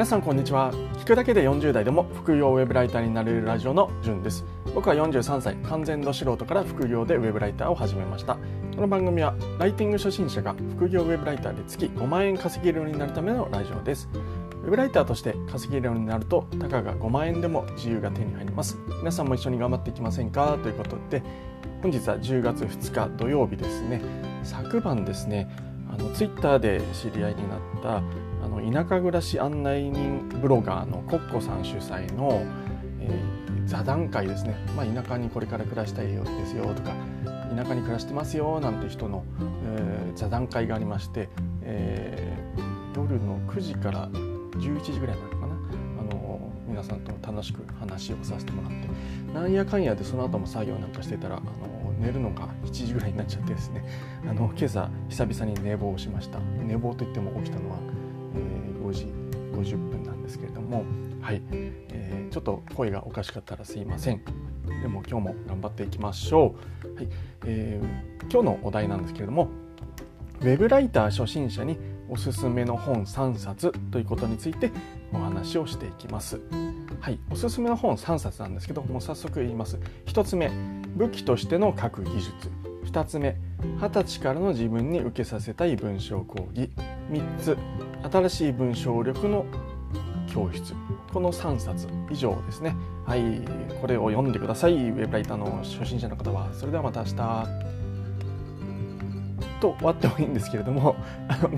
皆さんこんにちは。聞くだけで40代でも副業ウェブライターになれるラジオのじゅんです。僕は43歳完全度素人から副業でウェブライターを始めました。この番組はライティング初心者が副業ウェブライターで月5万円稼げるようになるためのラジオです。ウェブライターとして稼げるようになるとたかが5万円でも自由が手に入ります。皆さんも一緒に頑張っていきませんか？ということで本日は10月2日土曜日ですね。昨晩ですねあのツイッターで知り合いになったあの田舎暮らし案内人ブロガーのコッコさん主催の、えー、座談会ですね、まあ、田舎にこれから暮らしたいよですよとか田舎に暮らしてますよなんて人の、えー、座談会がありまして、えー、夜の9時から11時ぐらいまでかな、あの皆さんと楽しく話をさせてもらってなんやかんやでその後も作業なんかしてたら、あの寝るのが7時ぐらいになっちゃってですね。あの今朝久々に寝坊しました。寝坊といっても起きたのは、えー、5時50分なんですけれどもはい、えー、ちょっと声がおかしかったらすいません。でも今日も頑張っていきましょう、はい。えー、今日のお題なんですけれどもウェブライター初心者におすすめの本3冊ということについてお話をしていきます。はい、おすすめの本3冊なんですけどもう早速言います。1つ目武器としての書く技術。2つ目20歳からの自分に受けさせたい文章講義。3つ新しい文章力の教室。この3冊以上ですね。はいこれを読んでください。ウェブライターの初心者の方は。それではまた明日。と終わってもいいんですけれどもあの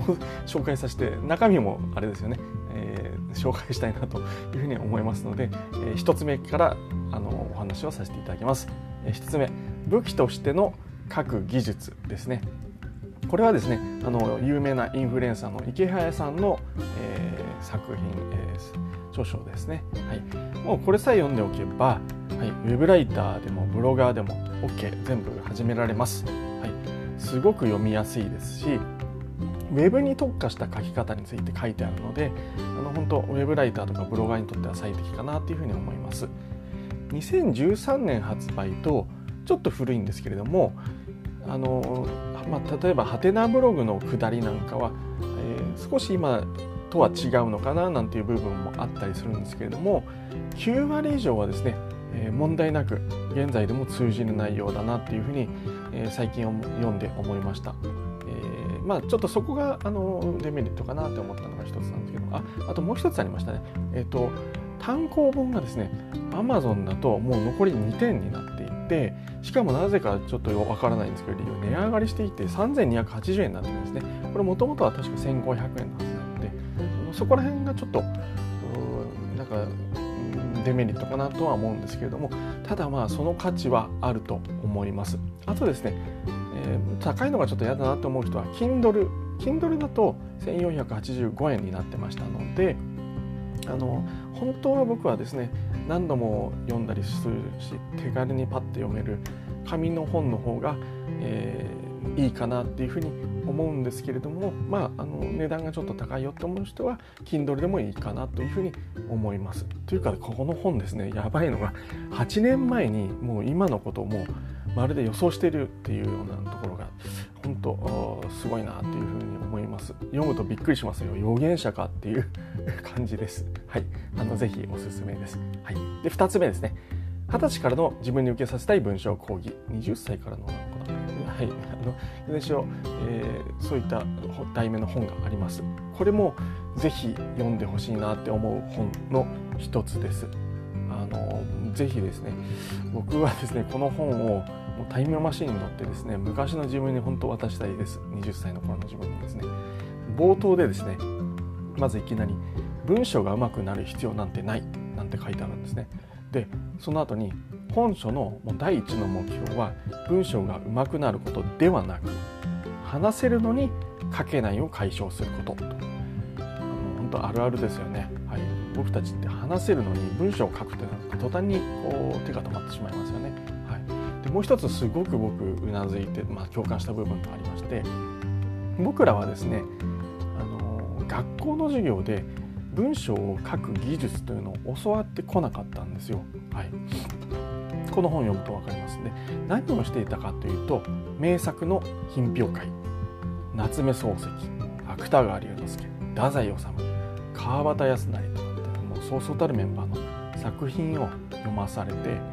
紹介させて中身もあれですよね、えー、紹介したいなというふうに思いますので、えー、1つ目からあのお話をさせていただきます。えー、1つ目。武器としての書く技術ですね。これはですねあの有名なインフルエンサーの池早さんの、えー、作品、えー、著書ですね、はい、もうこれさえ読んでおけば、はい、ウェブライターでもブロガーでも OK 全部始められます、はい、すごく読みやすいですしウェブに特化した書き方について書いてあるのであの本当ウェブライターとかブロガーにとっては最適かなというふうに思います。2013年発売とちょっと古いんですけれどもあの、まあ、例えばハテナブログの下りなんかは、えー、少し今とは違うのかななんていう部分もあったりするんですけれども9割以上はですねえ問題なく現在でも通じる内容だなっていうふうに、え最近読んで思いました。えー、まあ、ちょっとそこがあのデメリットかなって思ったのが一つなんですけどああともう一つありましたね。えーと、単行本がですね Amazon だともう残り2点になっていてしかもなぜかちょっとわからないんですけど理由値上がりしていて3280円になってるんですね。これもともとは確か1500円のはずなのでそこら辺がちょっとなんかデメリットかなとは思うんですけれどもただまあその価値はあると思います。あとですね、えー、高いのがちょっと嫌だなと思う人は Kindle Kindle だと1485円になってましたのであの本当は僕はですね何度も読んだりするし手軽にパッと読める紙の本の方が、えー、いいかなっていうふうに思うんですけれども、まあ、あの値段がちょっと高いよって思う人は Kindle でもいいかなというふうに思います。というかここの本ですねやばいのが8年前にもう今のことをもうまるで予想しているっていうようなところが本当すごいなというふうに思います。読むとびっくりしますよ。予言者かっていう感じです。はい。あのぜひおすすめです。はい。で2つ目ですね。二十歳からの自分に受けさせたい文章講義。20歳からのなのかはい。あのいずれにしろ、えー、そういった題名の本があります。これもぜひ読んでほしいなって思う本の一つです。あのぜひですね僕はですねこの本をもうタイムマシンに乗ってですね昔の自分に本当渡したいです。20歳の頃の自分にですね。冒頭でですねまずいきなり文章がうまくなる必要なんてないなんて書いてあるんですね。でその後に本書のもう第一の目標は文章が上手くなることではなく話せるのに書けないを解消すること。と本当あるあるですよね、はい、僕たちって話せるのに文章を書くってなって途端にこう手が止まってしまいますよね、もう一つすごく僕うなずいて、まあ、共感した部分がありまして僕らはですねあの学校の授業で文章を書く技術というのを教わってこなかったんですよ。はい、この本を読むと分かりますね。何をしていたかというと名作の品評会夏目漱石芥川龍之介太宰治川端康成もうそうそうたるメンバーの作品を読まされて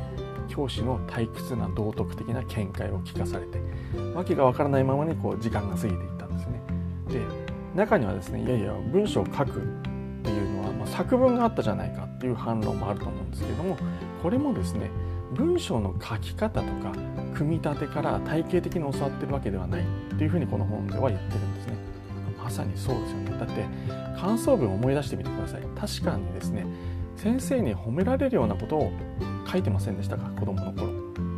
教師の退屈な道徳的な見解を聞かされて訳がわからないままにこう時間が過ぎていったんですね。で中にはですねいやいや文章を書くっていうのは、まあ、作文があったじゃないかっていう反論もあると思うんですけれどもこれもですね文章の書き方とか組み立てから体系的に教わってるわけではないっていうふうにこの本では言ってるんですね。まさにそうですよねだって感想文を思い出してみてください確かにですね先生に褒められるようなことを書いてませんでしたか？子供の頃。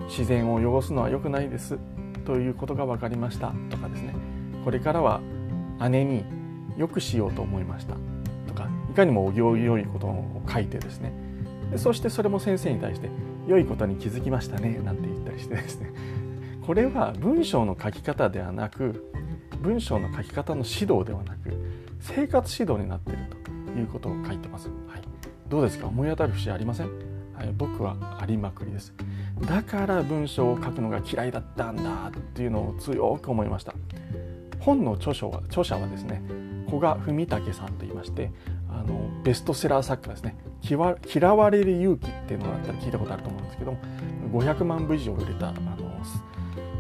自然を汚すのは良くないです。ということが分かりました。とかですね。これからは姉によくしようと思いました。とかいかにもお行儀良いことを書いてですね。そしてそれも先生に対して良いことに気づきましたね。なんて言ったりしてですね。これは文章の書き方ではなく文章の書き方の指導ではなく生活指導になっているということを書いてます、はい、どうですか？思い当たる節ありません、僕はありまくりです。だから文章を書くのが嫌いだったんだっていうのを強く思いました。本の著書は著者はですね古賀文武さんと言いましてあのベストセラー作家ですね。嫌われる勇気っていうのがあったら聞いたことあると思うんですけど500万部以上売れたあの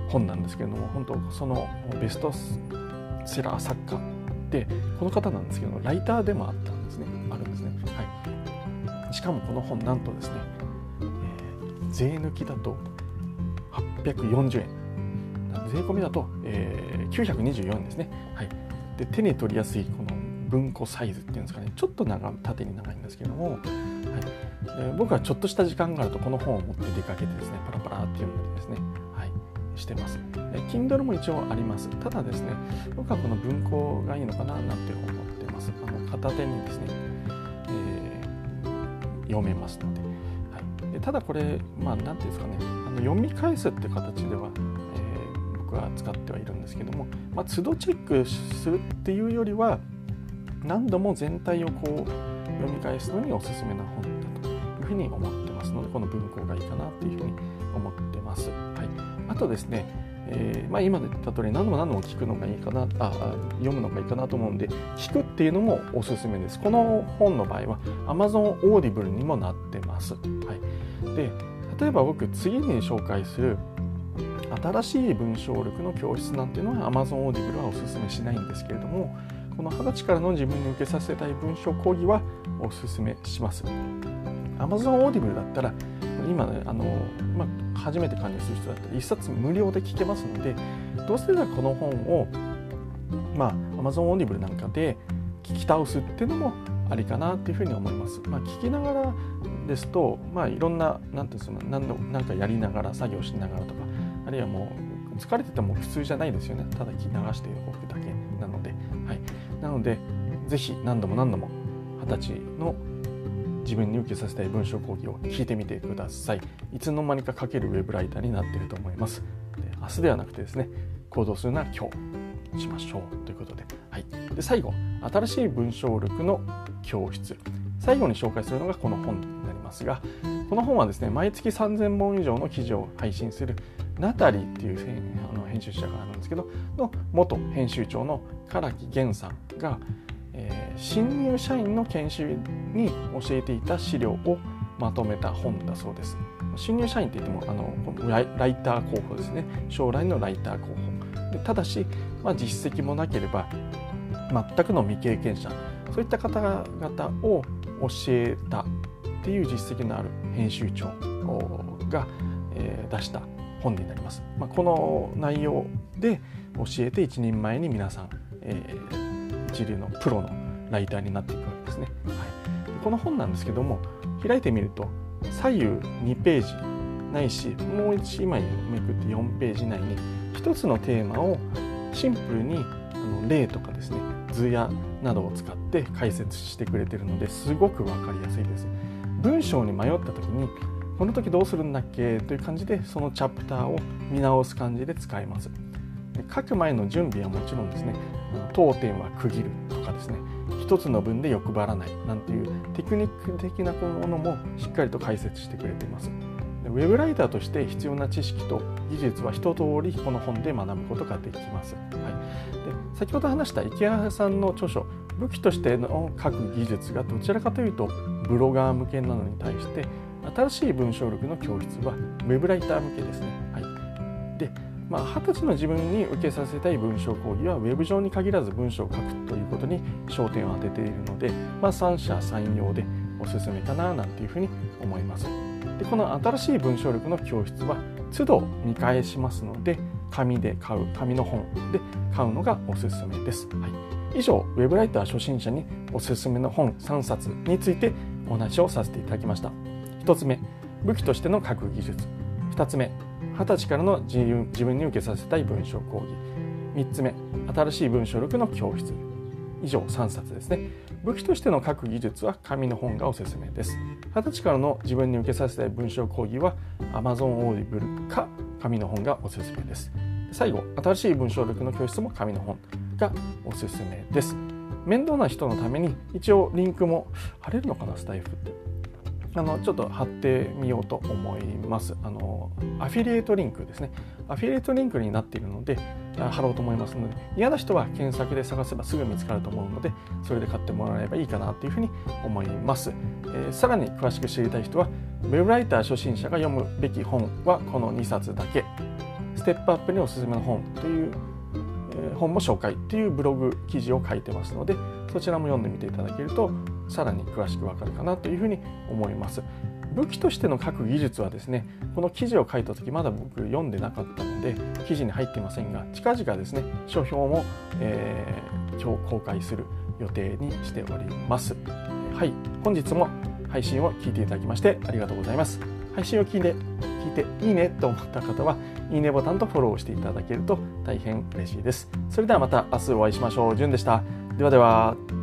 本なんですけれども本当そのベストセラー作家でこの方なんですけどライターでもあったんですね。あるんですね、はい、しかもこの本なんとですね、えー、税抜きだと840円。税込みだと、えー、924円ですね、はい、で手に取りやすいこの文庫サイズっていうんですかね。ちょっと長縦に長いんですけども、はい、僕はちょっとした時間があるとこの本を持って出かけてですねパラパラって読んだりですね、はい、してます。Kindle も一応あります。ただですね僕はこの文庫がいいのかななんて思ってます。あの片手にですね、読めますので。はい、でただこれまあ何ていうんですかねあの読み返すって形では、えー、僕は使ってはいるんですけども、まあ、都度チェックするっていうよりは何度も全体をこう読み返すのにおすすめな本だというふうに思ってますのでこの文庫がいいかなというふうに思ってます。はい、あとですねえー、まあ、今言った通り何度も何度も聞くのがいいかなあ読むのがいいかなと思うんで聞くっていうのもおすすめです。この本の場合は Amazon Audible にもなってます、はい、で例えば僕次に紹介する新しい文章力の教室なんていうのは Amazon Audible はおすすめしないんですけれどもこの二十歳からの自分に受けさせたい文章講義はおすすめします。Amazon Audible だったら今ねあの、まあ、初めて加入する人だったら1冊無料で聞けますのでどうせならこの本を、まあ、Amazon Audible なんかで聞き倒すっていうのもありかなっていうふうに思います。まあ、聞きながらですと、まあ、いろんな何ていうんですか何度なんかやりながら作業しながらとかあるいはもう疲れてても普通じゃないですよね。ただ聞き流しておくだけなので、はい、なのでぜひ何度も何度も二十歳の自分に受けさせたい文章講義を聞いてみてください。いつの間にか書けるウェブライターになっていると思います。明日ではなくてですね行動するなら今日しましょうということで,、はい、で最後新しい文章力の教室。最後に紹介するのがこの本になりますがこの本はですね毎月3000本以上の記事を配信するナタリーっていうあの編集者があるんですけどの元編集長の唐木源さんが、えー、新入社員の研修に教えていた資料をまとめた本だそうです。新入社員って言ってもあのライター候補ですね。将来のライター候補。でただし、まあ、実績もなければ全くの未経験者。そういった方々を教えたっていう実績のある編集長が、えー、出した本になります。まあ、この内容で教えて一人前に皆さん、えー、一流のプロのライターになっていくわけですね。はい、この本なんですけども開いてみると左右2ページないしもう1枚めくって4ページ内に1つのテーマをシンプルにあの例とかですね図やなどを使って解説してくれてるのですごく分かりやすいです。文章に迷った時にこの時どうするんだっけ？という感じでそのチャプターを見直す感じで使います書く前の準備はもちろんですね当点は区切るとかですね。一つの文で欲張らない。なんていうテクニック的なものもしっかりと解説してくれています。ウェブライターとして必要な知識と技術は一通りこの本で学ぶことができます、はい、で先ほど話した池谷さんの著書武器としての書く技術がどちらかというとブロガー向けなのに対して新しい文章力の教室はウェブライター向けですね。はい、でまあ、20歳の自分に受けさせたい文章講義はウェブ上に限らず文章を書くということに焦点を当てているので、まあ、三者三様でおすすめかななんていうふうに思います。でこの新しい文章力の教室は都度見返しますので紙で買う紙の本で買うのがおすすめです。はい、以上ウェブライター初心者におすすめの本3冊についてお話をさせていただきました。1つ目武器としての書く技術2つ目20歳からの自分に受けさせたい文章講義。3つ目新しい文章力の教室。以上3冊ですね。武器としての書く技術は紙の本がおすすめです。20歳からの自分に受けさせたい文章講義は Amazon オーディブルか紙の本がおすすめです。最後新しい文章力の教室も紙の本がおすすめです。面倒な人のために一応リンクも貼れるのかなスタイフ。ってあのちょっと貼ってみようと思います。あのアフィリエイトリンクですね。アフィリエイトリンクになっているので貼ろうと思いますので嫌な人は検索で探せばすぐ見つかると思うのでそれで買ってもらえればいいかなというふうに思います。えー、さらに詳しく知りたい人はウェブライター初心者が読むべき本はこの2冊だけ。ステップアップにおすすめの本という本も紹介というブログ記事を書いてますのでそちらも読んでみていただけるとさらに詳しくわかるかなというふうに思います。武器としての書く技術はですねこの記事を書いた時まだ僕読んでなかったので記事に入っていませんが近々ですね書評も、えー、公開する予定にしております。はい本日も配信を聞いていただきましてありがとうございます。配信を聞いて聞いていいねと思った方はいいねボタンとフォローしていただけると大変嬉しいです。それではまた明日お会いしましょう。じゅんでした。ではでは。